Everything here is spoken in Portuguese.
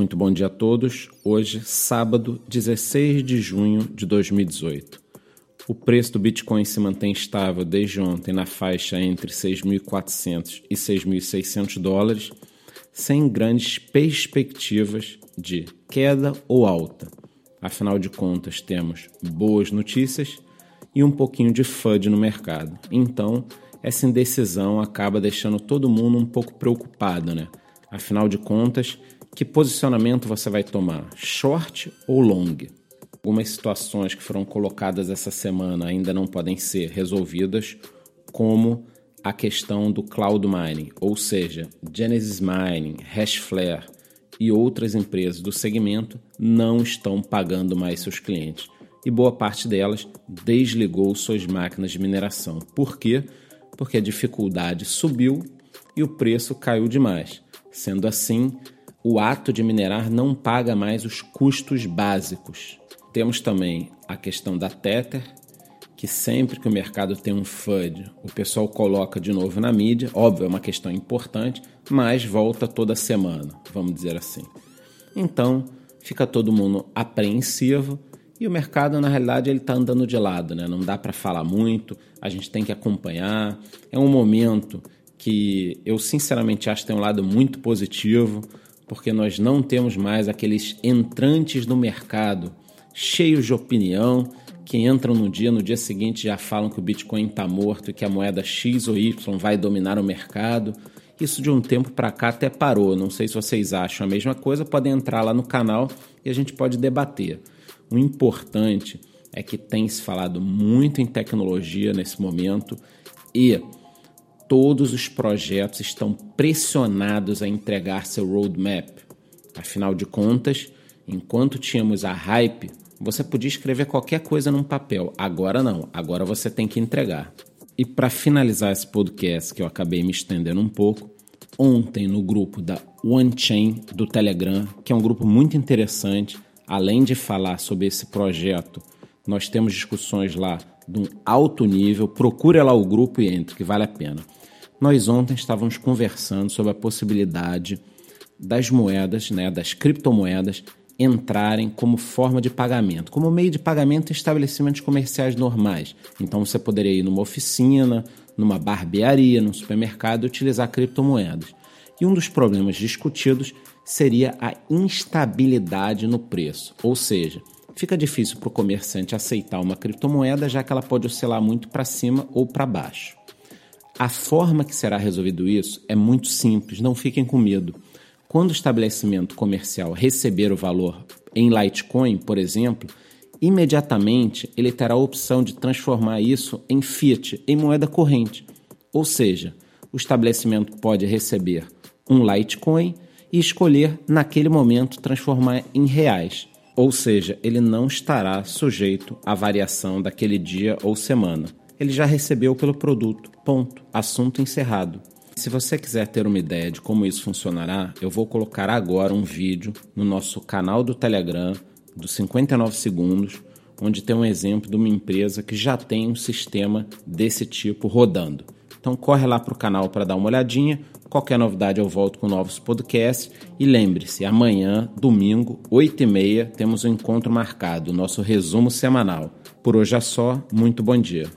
Muito bom dia a todos. Hoje, sábado, 16 de junho de 2018. O preço do Bitcoin se mantém estável desde ontem na faixa entre 6.400 e 6.600 dólares, sem grandes perspectivas de queda ou alta. Afinal de contas, temos boas notícias e um pouquinho de FUD no mercado. Então, essa indecisão acaba deixando todo mundo um pouco preocupado, né? Afinal de contas, que posicionamento você vai tomar? Short ou long? Algumas situações que foram colocadas essa semana ainda não podem ser resolvidas, como a questão do cloud mining, ou seja, Genesis Mining, Hashflare e outras empresas do segmento não estão pagando mais seus clientes. E boa parte delas desligou suas máquinas de mineração. Por quê? Porque a dificuldade subiu e o preço caiu demais. Sendo assim, o ato de minerar não paga mais os custos básicos. Temos também a questão da Tether, que sempre que o mercado tem um FUD, o pessoal coloca de novo na mídia. Óbvio, é uma questão importante, mas volta toda semana, vamos dizer assim. Então, fica todo mundo apreensivo e o mercado, na realidade, ele está andando de lado, né? Não dá para falar muito, a gente tem que acompanhar. É um momento que eu sinceramente acho que tem um lado muito positivo porque nós não temos mais aqueles entrantes no mercado cheios de opinião que entram no dia, no dia seguinte já falam que o Bitcoin está morto e que a moeda X ou Y vai dominar o mercado. Isso de um tempo para cá até parou. Não sei se vocês acham a mesma coisa, podem entrar lá no canal e a gente pode debater. O importante é que tem se falado muito em tecnologia nesse momento e todos os projetos estão pressionados a entregar seu roadmap. Afinal de contas, enquanto tínhamos a hype, você podia escrever qualquer coisa num papel. Agora não, agora você tem que entregar. E para finalizar esse podcast, que eu acabei me estendendo um pouco, ontem no grupo da OneChain do Telegram, que é um grupo muito interessante, além de falar sobre esse projeto, nós temos discussões lá de um alto nível. Procure lá o grupo e entre, que vale a pena. Nós ontem estávamos conversando sobre a possibilidade das moedas, né, das criptomoedas, entrarem como forma de pagamento, como meio de pagamento em estabelecimentos comerciais normais. Então você poderia ir numa oficina, numa barbearia, num supermercado e utilizar criptomoedas. E um dos problemas discutidos seria a instabilidade no preço, ou seja, fica difícil para o comerciante aceitar uma criptomoeda já que ela pode oscilar muito para cima ou para baixo. A forma que será resolvido isso é muito simples, não fiquem com medo. Quando o estabelecimento comercial receber o valor em Litecoin, por exemplo, imediatamente ele terá a opção de transformar isso em fiat, em moeda corrente. Ou seja, o estabelecimento pode receber um Litecoin e escolher naquele momento transformar em reais. Ou seja, ele não estará sujeito à variação daquele dia ou semana ele já recebeu pelo produto. Ponto. Assunto encerrado. Se você quiser ter uma ideia de como isso funcionará, eu vou colocar agora um vídeo no nosso canal do Telegram dos 59 segundos, onde tem um exemplo de uma empresa que já tem um sistema desse tipo rodando. Então corre lá para o canal para dar uma olhadinha. Qualquer novidade eu volto com novos podcasts. E lembre-se, amanhã, domingo, 8h30, temos um encontro marcado, nosso resumo semanal. Por hoje é só, muito bom dia.